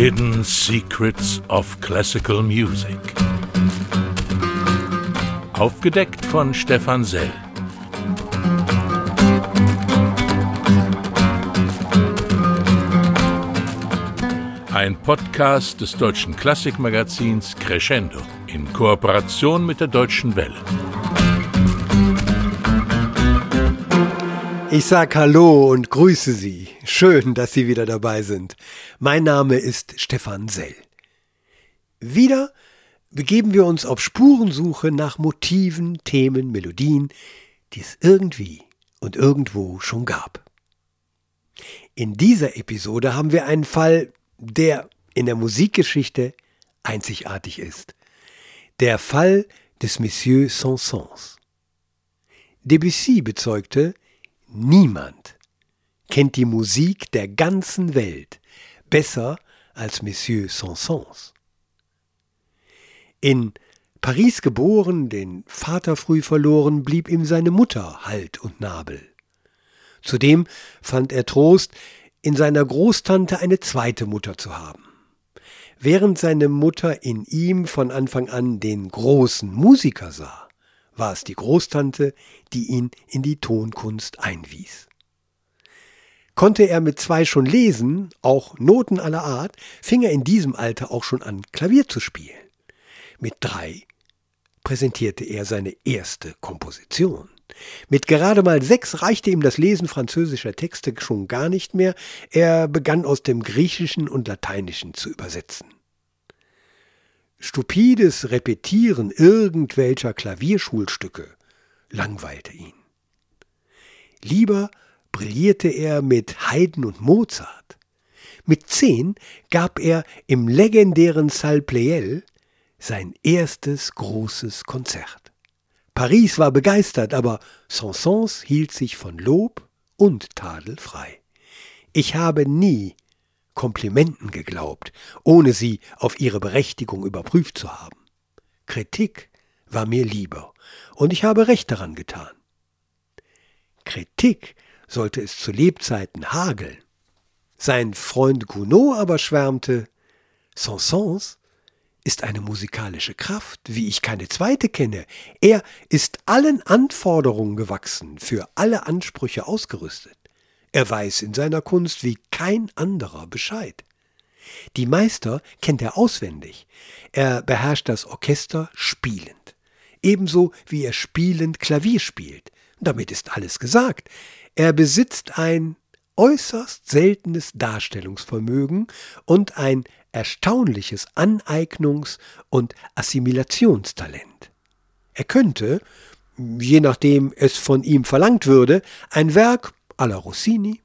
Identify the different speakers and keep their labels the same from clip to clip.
Speaker 1: Hidden Secrets of Classical Music. Aufgedeckt von Stefan Sell. Ein Podcast des deutschen Klassikmagazins Crescendo in Kooperation mit der Deutschen Welle.
Speaker 2: Ich sag Hallo und grüße Sie. Schön, dass Sie wieder dabei sind. Mein Name ist Stefan Sell. Wieder begeben wir uns auf Spurensuche nach Motiven, Themen, Melodien, die es irgendwie und irgendwo schon gab. In dieser Episode haben wir einen Fall, der in der Musikgeschichte einzigartig ist. Der Fall des Monsieur Saint-Saëns. Debussy bezeugte, niemand kennt die Musik der ganzen Welt besser als Monsieur Saint-Saëns. In Paris geboren, den Vater früh verloren, blieb ihm seine Mutter Halt und Nabel. Zudem fand er Trost, in seiner Großtante eine zweite Mutter zu haben. Während seine Mutter in ihm von Anfang an den großen Musiker sah, war es die Großtante, die ihn in die Tonkunst einwies. Konnte er mit zwei schon lesen, auch Noten aller Art, fing er in diesem Alter auch schon an, Klavier zu spielen. Mit drei präsentierte er seine erste Komposition. Mit gerade mal sechs reichte ihm das Lesen französischer Texte schon gar nicht mehr. Er begann aus dem Griechischen und Lateinischen zu übersetzen. Stupides Repetieren irgendwelcher Klavierschulstücke langweilte ihn. Lieber brillierte er mit Haydn und Mozart. Mit zehn gab er im legendären Salle Pleyel sein erstes großes Konzert. Paris war begeistert, aber Saint-Saëns hielt sich von Lob und Tadel frei. Ich habe nie Komplimenten geglaubt, ohne sie auf ihre Berechtigung überprüft zu haben. Kritik war mir lieber, und ich habe recht daran getan. Kritik sollte es zu Lebzeiten hageln. Sein Freund Gounod aber schwärmte, Saint-Saëns ist eine musikalische Kraft, wie ich keine zweite kenne. Er ist allen Anforderungen gewachsen, für alle Ansprüche ausgerüstet. Er weiß in seiner Kunst wie kein anderer Bescheid. Die Meister kennt er auswendig. Er beherrscht das Orchester spielend. Ebenso wie er spielend Klavier spielt. Damit ist alles gesagt. Er besitzt ein äußerst seltenes Darstellungsvermögen und ein erstaunliches Aneignungs- und Assimilationstalent. Er könnte, je nachdem es von ihm verlangt würde, ein Werk alla Rossini,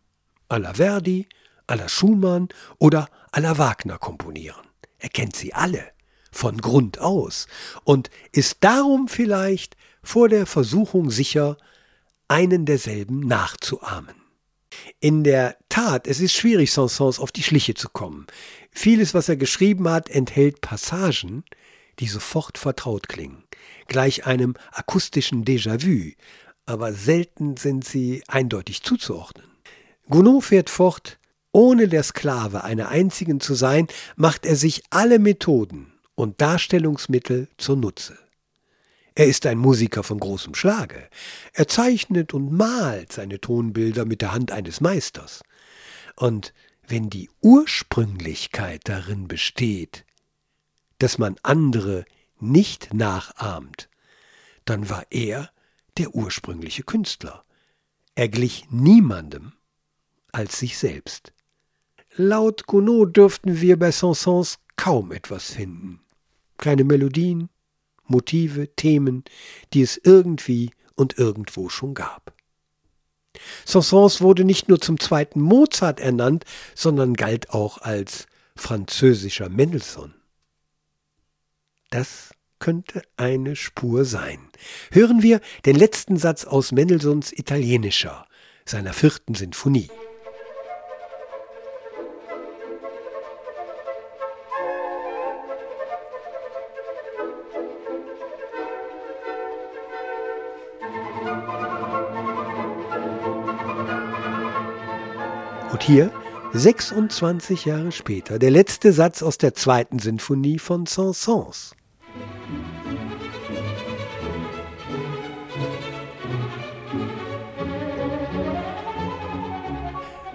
Speaker 2: alla Verdi, alla Schumann oder alla Wagner komponieren. Er kennt sie alle von Grund aus und ist darum vielleicht vor der Versuchung sicher, einen derselben nachzuahmen. In der Tat, es ist schwierig, Saint-Saëns auf die Schliche zu kommen. Vieles, was er geschrieben hat, enthält Passagen, die sofort vertraut klingen, gleich einem akustischen Déjà-vu, aber selten sind sie eindeutig zuzuordnen. Gounod fährt fort, ohne der Sklave einer einzigen zu sein, macht er sich alle Methoden und Darstellungsmittel zunutze. Er ist ein Musiker von großem Schlage. Er zeichnet und malt seine Tonbilder mit der Hand eines Meisters. Und wenn die Ursprünglichkeit darin besteht, dass man andere nicht nachahmt, dann war er der ursprüngliche Künstler. Er glich niemandem als sich selbst. Laut Gounod dürften wir bei Saint-Saëns kaum etwas finden. Keine Melodien, Motive, Themen, die es irgendwie und irgendwo schon gab. Saint-Saëns wurde nicht nur zum zweiten Mozart ernannt, sondern galt auch als französischer Mendelssohn. Das könnte eine Spur sein. Hören wir den letzten Satz aus Mendelssohns Italienischer, seiner vierten Sinfonie. Und hier 26 Jahre später der letzte Satz aus der zweiten Sinfonie von Saint-Saëns.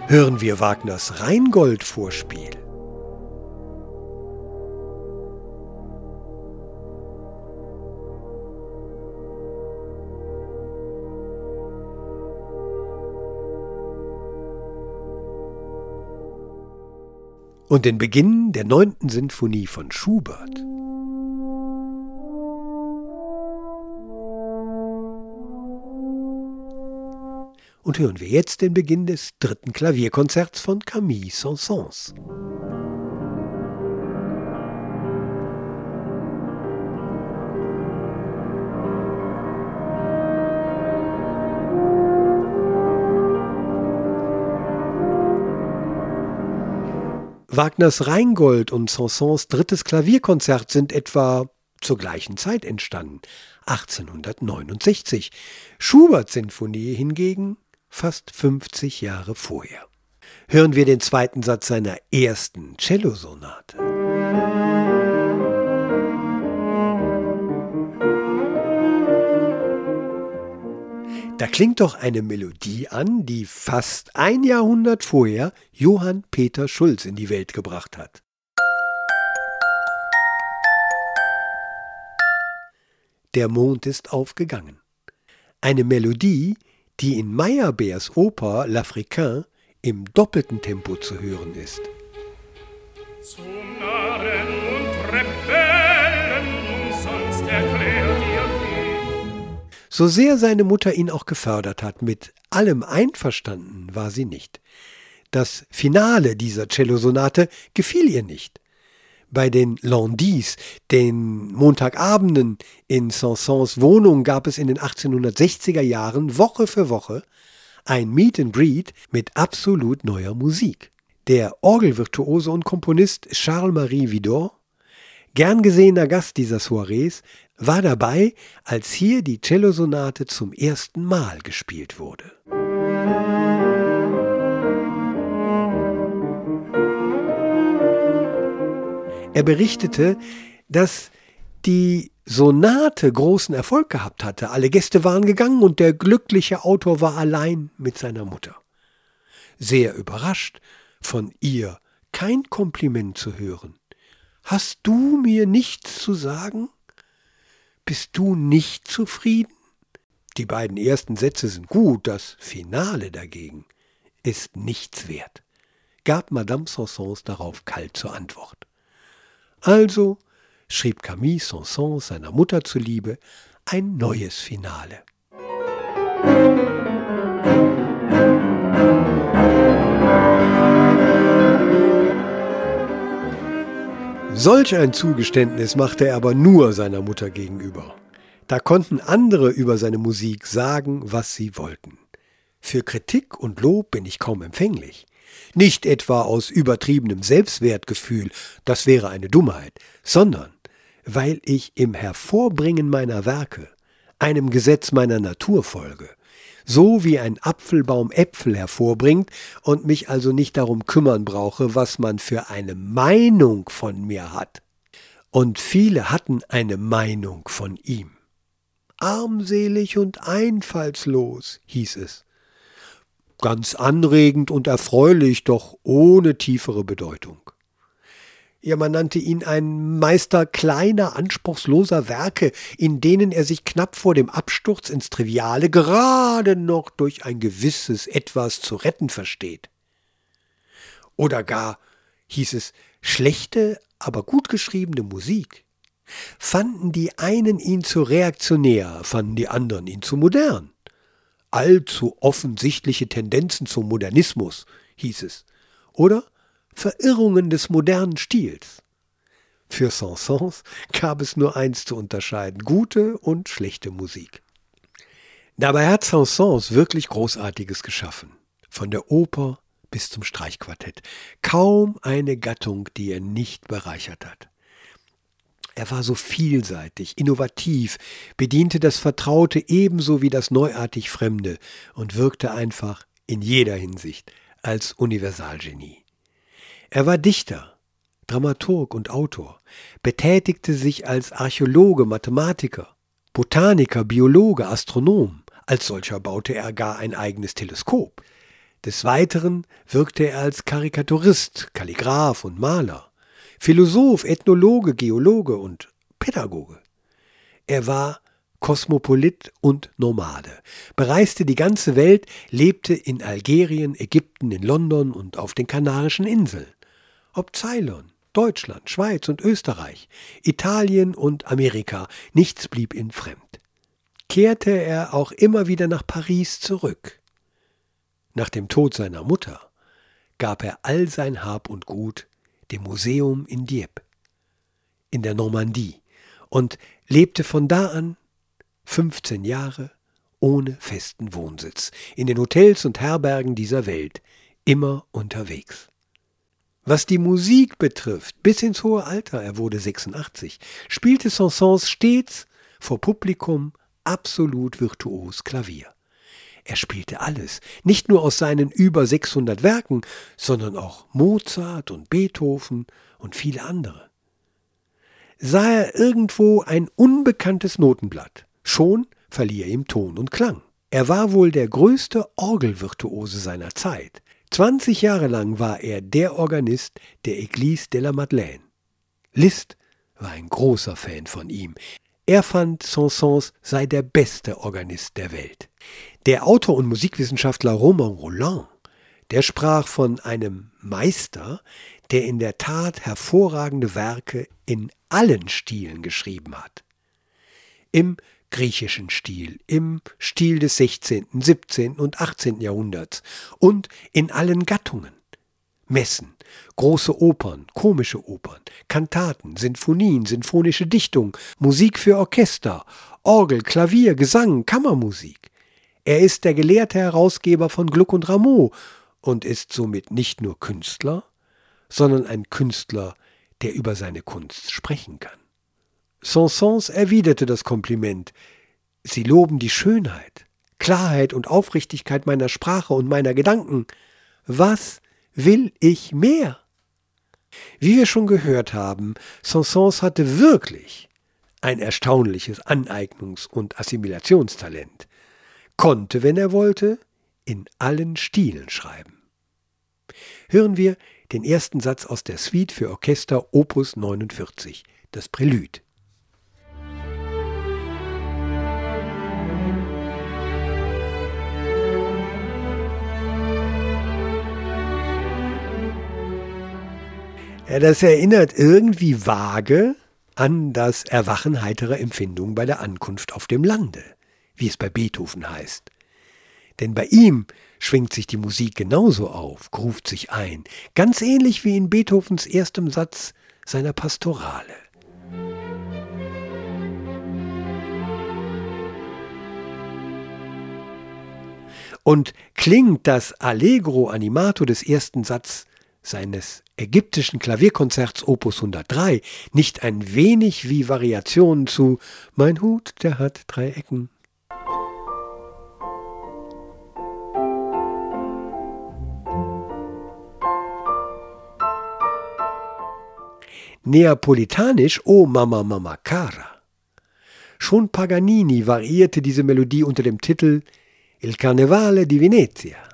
Speaker 2: Hören wir Wagners Rheingold-Vorspiel. Und den Beginn der neunten Sinfonie von Schubert. Und hören wir jetzt den Beginn des dritten Klavierkonzerts von Camille Saint-Saëns. Wagners Rheingold und Saint-Saëns drittes Klavierkonzert sind etwa zur gleichen Zeit entstanden, 1869. Schuberts Sinfonie hingegen fast 50 Jahre vorher. Hören wir den zweiten Satz seiner ersten Cellosonate. Da klingt doch eine Melodie an, die fast ein Jahrhundert vorher Johann Peter Schulz in die Welt gebracht hat. Der Mond ist aufgegangen. Eine Melodie, die in Meyerbeers Oper L'Africain im doppelten Tempo zu hören ist. Zum so sehr seine Mutter ihn auch gefördert hat, mit allem einverstanden war sie nicht. Das Finale dieser Cellosonate gefiel ihr nicht. Bei den Landis, den Montagabenden in Saint-Saëns Wohnung, gab es in den 1860er Jahren Woche für Woche ein Meet and Greet mit absolut neuer Musik. Der Orgelvirtuose und Komponist Charles-Marie Vidor, gern gesehener Gast dieser Soirees, war dabei, als hier die Cellosonate zum ersten Mal gespielt wurde. Er berichtete, dass die Sonate großen Erfolg gehabt hatte. Alle Gäste waren gegangen und der glückliche Autor war allein mit seiner Mutter. Sehr überrascht, von ihr kein Kompliment zu hören. Hast du mir nichts zu sagen? Bist du nicht zufrieden? Die beiden ersten Sätze sind gut, das Finale dagegen ist nichts wert, gab Madame Sansons darauf kalt zur Antwort. Also schrieb Camille Sansons seiner Mutter zuliebe ein neues Finale. Solch ein Zugeständnis machte er aber nur seiner Mutter gegenüber. Da konnten andere über seine Musik sagen, was sie wollten. Für Kritik und Lob bin ich kaum empfänglich. Nicht etwa aus übertriebenem Selbstwertgefühl, das wäre eine Dummheit, sondern weil ich im Hervorbringen meiner Werke einem Gesetz meiner Natur folge so wie ein Apfelbaum Äpfel hervorbringt und mich also nicht darum kümmern brauche, was man für eine Meinung von mir hat. Und viele hatten eine Meinung von ihm. Armselig und einfallslos, hieß es. Ganz anregend und erfreulich, doch ohne tiefere Bedeutung. Ja, man nannte ihn ein Meister kleiner, anspruchsloser Werke, in denen er sich knapp vor dem Absturz ins Triviale gerade noch durch ein gewisses Etwas zu retten versteht. Oder gar, hieß es, schlechte, aber gut geschriebene Musik. Fanden die einen ihn zu reaktionär, fanden die anderen ihn zu modern. Allzu offensichtliche Tendenzen zum Modernismus, hieß es. Oder Verirrungen des modernen Stils. Für Saint-Saëns gab es nur eins zu unterscheiden, gute und schlechte Musik. Dabei hat Saint-Saëns wirklich Großartiges geschaffen. Von der Oper bis zum Streichquartett. Kaum eine Gattung, die er nicht bereichert hat. Er war so vielseitig, innovativ, bediente das Vertraute ebenso wie das neuartig Fremde und wirkte einfach in jeder Hinsicht als Universalgenie. Er war Dichter, Dramaturg und Autor, betätigte sich als Archäologe, Mathematiker, Botaniker, Biologe, Astronom. Als solcher baute er gar ein eigenes Teleskop. Des Weiteren wirkte er als Karikaturist, Kalligraph und Maler, Philosoph, Ethnologe, Geologe und Pädagoge. Er war Kosmopolit und Nomade, bereiste die ganze Welt, lebte in Algerien, Ägypten, in London und auf den Kanarischen Inseln. Ob Ceylon, Deutschland, Schweiz und Österreich, Italien und Amerika, nichts blieb ihm fremd. Kehrte er auch immer wieder nach Paris zurück. Nach dem Tod seiner Mutter gab er all sein Hab und Gut dem Museum in Dieppe in der Normandie und lebte von da an 15 Jahre ohne festen Wohnsitz, in den Hotels und Herbergen dieser Welt, immer unterwegs. Was die Musik betrifft, bis ins hohe Alter, er wurde 86, spielte Saint-Saëns stets vor Publikum absolut virtuos Klavier. Er spielte alles, nicht nur aus seinen über 600 Werken, sondern auch Mozart und Beethoven und viele andere. Sah er irgendwo ein unbekanntes Notenblatt, schon verlieh er ihm Ton und Klang. Er war wohl der größte Orgelvirtuose seiner Zeit. 20 Jahre lang war er der Organist der Église de la Madeleine. Liszt war ein großer Fan von ihm. Er fand Saint-Saëns sei der beste Organist der Welt. Der Autor und Musikwissenschaftler Romain Roland, der sprach von einem Meister, der in der Tat hervorragende Werke in allen Stilen geschrieben hat. Im griechischen Stil, im Stil des 16., 17. und 18. Jahrhunderts und in allen Gattungen. Messen, große Opern, komische Opern, Kantaten, Sinfonien, sinfonische Dichtung, Musik für Orchester, Orgel, Klavier, Gesang, Kammermusik. Er ist der gelehrte Herausgeber von Gluck und Rameau und ist somit nicht nur Künstler, sondern ein Künstler, der über seine Kunst sprechen kann. Saint-Saëns erwiderte das Kompliment. Sie loben die Schönheit, Klarheit und Aufrichtigkeit meiner Sprache und meiner Gedanken. Was will ich mehr? Wie wir schon gehört haben, Saint-Saëns hatte wirklich ein erstaunliches Aneignungs- und Assimilationstalent, konnte, wenn er wollte, in allen Stilen schreiben. Hören wir den ersten Satz aus der Suite für Orchester Opus 49, das Prälude. Ja, das erinnert irgendwie vage an das Erwachen heiterer Empfindungen bei der Ankunft auf dem Lande, wie es bei Beethoven heißt. Denn bei ihm schwingt sich die Musik genauso auf, gruft sich ein, ganz ähnlich wie in Beethovens erstem Satz seiner Pastorale. Und klingt das Allegro animato des ersten Satzes seines ägyptischen Klavierkonzerts Opus 103 nicht ein wenig wie Variationen zu Mein Hut, der hat drei Ecken. Neapolitanisch O Mama Mama Cara. Schon Paganini variierte diese Melodie unter dem Titel Il Carnevale di Venezia.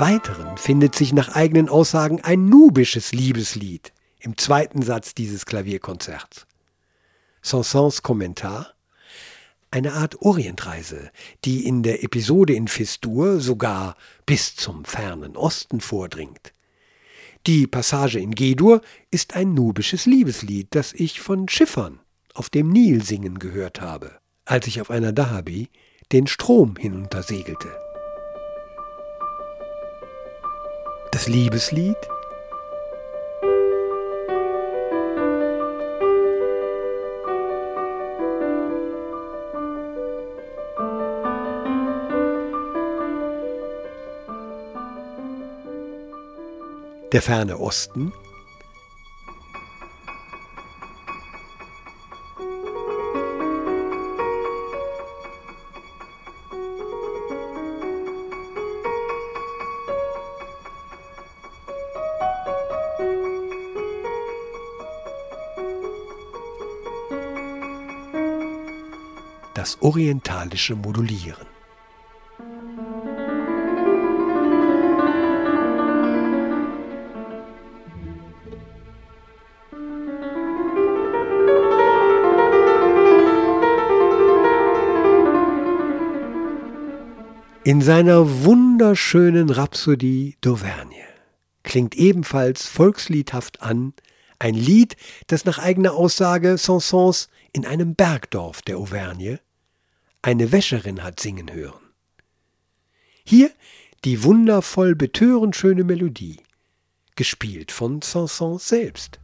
Speaker 2: Weiteren findet sich nach eigenen Aussagen ein nubisches Liebeslied im zweiten Satz dieses Klavierkonzerts. Saint-Saëns Kommentar eine Art Orientreise, die in der Episode in Fistur sogar bis zum fernen Osten vordringt. Die Passage in G-Dur ist ein nubisches Liebeslied, das ich von Schiffern auf dem Nil singen gehört habe, als ich auf einer Dahabi den Strom hinuntersegelte. das Liebeslied? Der ferne Osten? Orientalische Modulieren. In seiner wunderschönen Rhapsodie d'Auvergne klingt ebenfalls volksliedhaft an ein Lied, das nach eigener Aussage Sansons in einem Bergdorf der Auvergne eine Wäscherin hat singen hören. Hier die wundervoll betörend schöne Melodie, gespielt von Sanson selbst.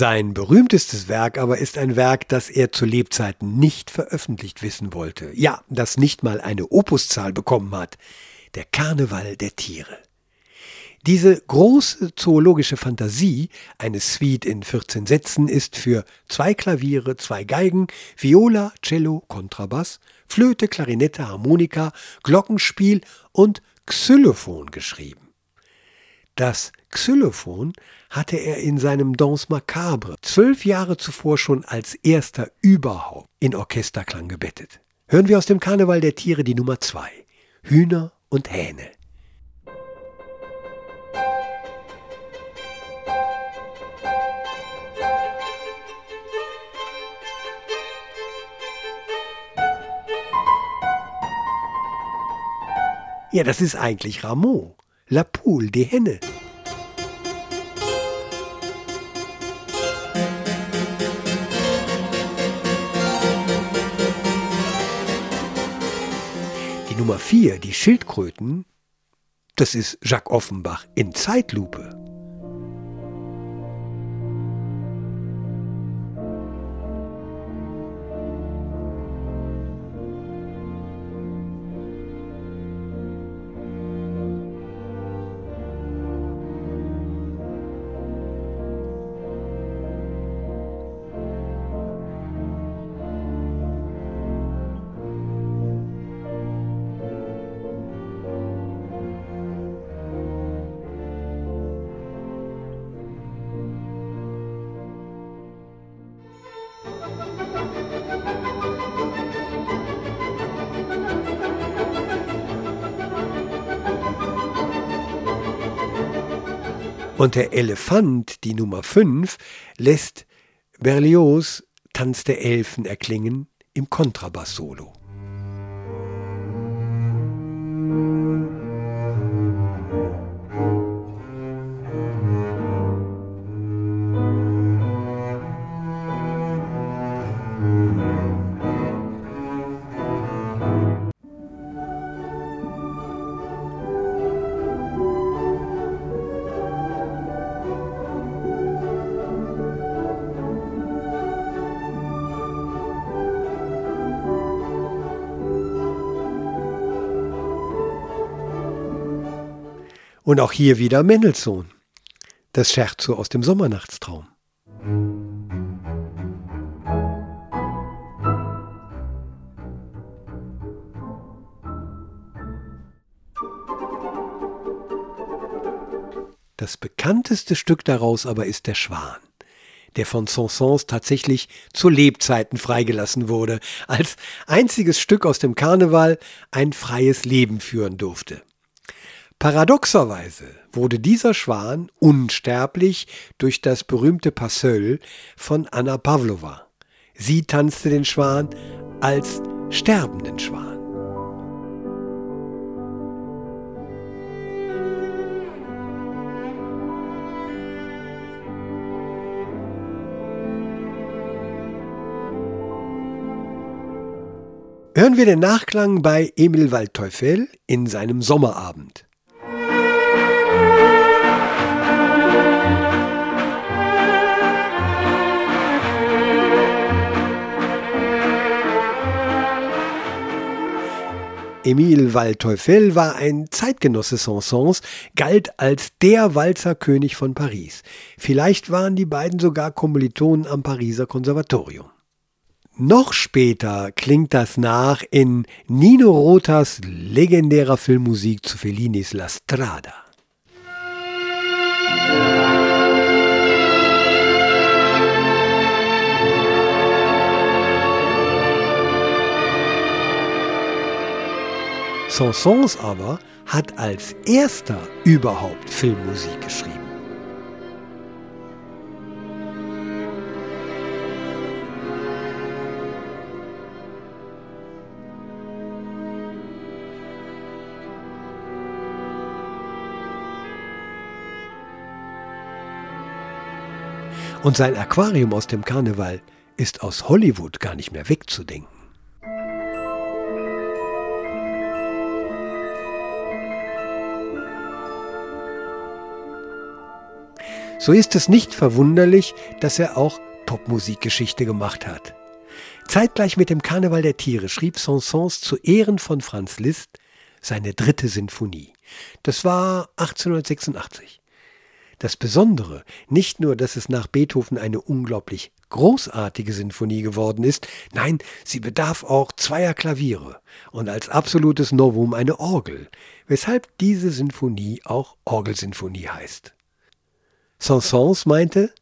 Speaker 2: Sein berühmtestes Werk aber ist ein Werk, das er zu Lebzeiten nicht veröffentlicht wissen wollte. Ja, das nicht mal eine Opuszahl bekommen hat. Der Karneval der Tiere. Diese große zoologische Fantasie, eine Suite in 14 Sätzen, ist für zwei Klaviere, zwei Geigen, Viola, Cello, Kontrabass, Flöte, Klarinette, Harmonika, Glockenspiel und Xylophon geschrieben. Das Xylophon hatte er in seinem Danse Macabre zwölf Jahre zuvor schon als erster überhaupt in Orchesterklang gebettet. Hören wir aus dem Karneval der Tiere die Nummer zwei: Hühner und Hähne. Ja, das ist eigentlich Rameau. La Poule, die Henne. Nummer 4, die Schildkröten, das ist Jacques Offenbach in Zeitlupe. Und der Elefant, die Nummer 5, lässt Berlioz Tanz der Elfen erklingen im Kontrabass-Solo. Und auch hier wieder Mendelssohn. Das Scherzo aus dem Sommernachtstraum. Das bekannteste Stück daraus aber ist der Schwan, der von Saint-Saëns tatsächlich zu Lebzeiten freigelassen wurde, als einziges Stück aus dem Karneval ein freies Leben führen durfte. Paradoxerweise wurde dieser Schwan unsterblich durch das berühmte Passeul von Anna Pavlova. Sie tanzte den Schwan als sterbenden Schwan. Hören wir den Nachklang bei Emil Waldteufel in seinem Sommerabend. Emile Waldteufel war ein Zeitgenosse Sansons, galt als der Walzerkönig von Paris. Vielleicht waren die beiden sogar Kommilitonen am Pariser Konservatorium. Noch später klingt das nach in Nino Rotas legendärer Filmmusik zu Fellinis La Strada. Sansons aber hat als erster überhaupt Filmmusik geschrieben. Und sein Aquarium aus dem Karneval ist aus Hollywood gar nicht mehr wegzudenken. So ist es nicht verwunderlich, dass er auch Popmusikgeschichte gemacht hat. Zeitgleich mit dem Karneval der Tiere schrieb Saint-Saëns zu Ehren von Franz Liszt seine dritte Sinfonie. Das war 1886. Das Besondere, nicht nur, dass es nach Beethoven eine unglaublich großartige Sinfonie geworden ist, nein, sie bedarf auch zweier Klaviere und als absolutes Novum eine Orgel, weshalb diese Sinfonie auch Orgelsinfonie heißt. Saint-Saëns meinte,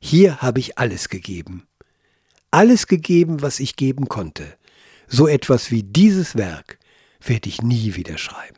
Speaker 2: hier habe ich alles gegeben. Alles gegeben, was ich geben konnte. So etwas wie dieses Werk werde ich nie wieder schreiben.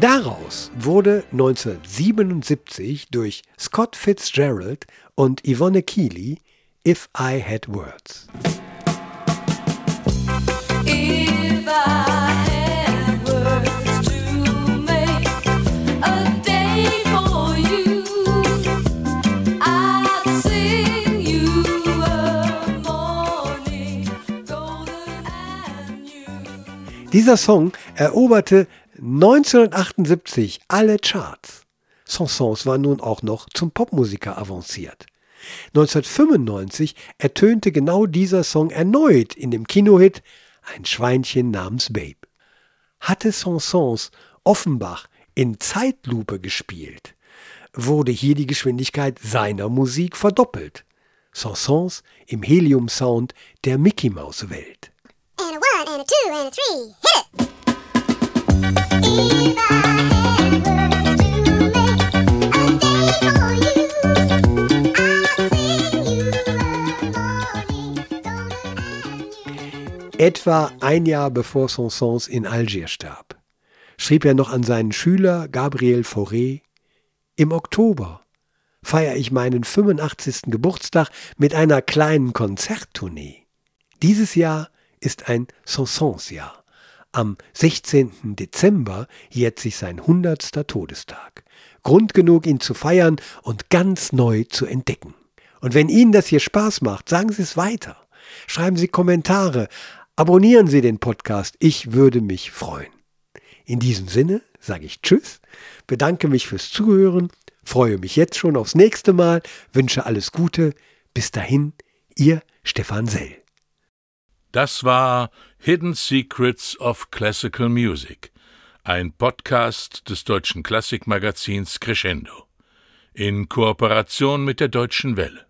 Speaker 2: Daraus wurde 1977 durch Scott Fitzgerald und Yvonne Keely If I Had Words. Dieser Song eroberte 1978 alle Charts. Sansons war nun auch noch zum Popmusiker avanciert. 1995 ertönte genau dieser Song erneut in dem Kinohit Ein Schweinchen namens Babe. Hatte Sansons Offenbach in Zeitlupe gespielt, wurde hier die Geschwindigkeit seiner Musik verdoppelt. Sansons im Helium-Sound der Mickey-Maus-Welt. And a one, and a two, and a three, hit it! Etwa ein Jahr bevor Saint-Saëns in Algier starb, schrieb er noch an seinen Schüler Gabriel Fauré, im Oktober feiere ich meinen 85. Geburtstag mit einer kleinen Konzerttournee. Dieses Jahr ist ein Saint-Saëns-Jahr. Am 16. Dezember jährt sich sein 100. Todestag. Grund genug, ihn zu feiern und ganz neu zu entdecken. Und wenn Ihnen das hier Spaß macht, sagen Sie es weiter. Schreiben Sie Kommentare, abonnieren Sie den Podcast, ich würde mich freuen. In diesem Sinne sage ich Tschüss, bedanke mich fürs Zuhören, freue mich jetzt schon aufs nächste Mal, wünsche alles Gute. Bis dahin, Ihr Stefan Sell.
Speaker 1: Das war Hidden Secrets of Classical Music, ein Podcast des deutschen Klassikmagazins Crescendo in Kooperation mit der Deutschen Welle.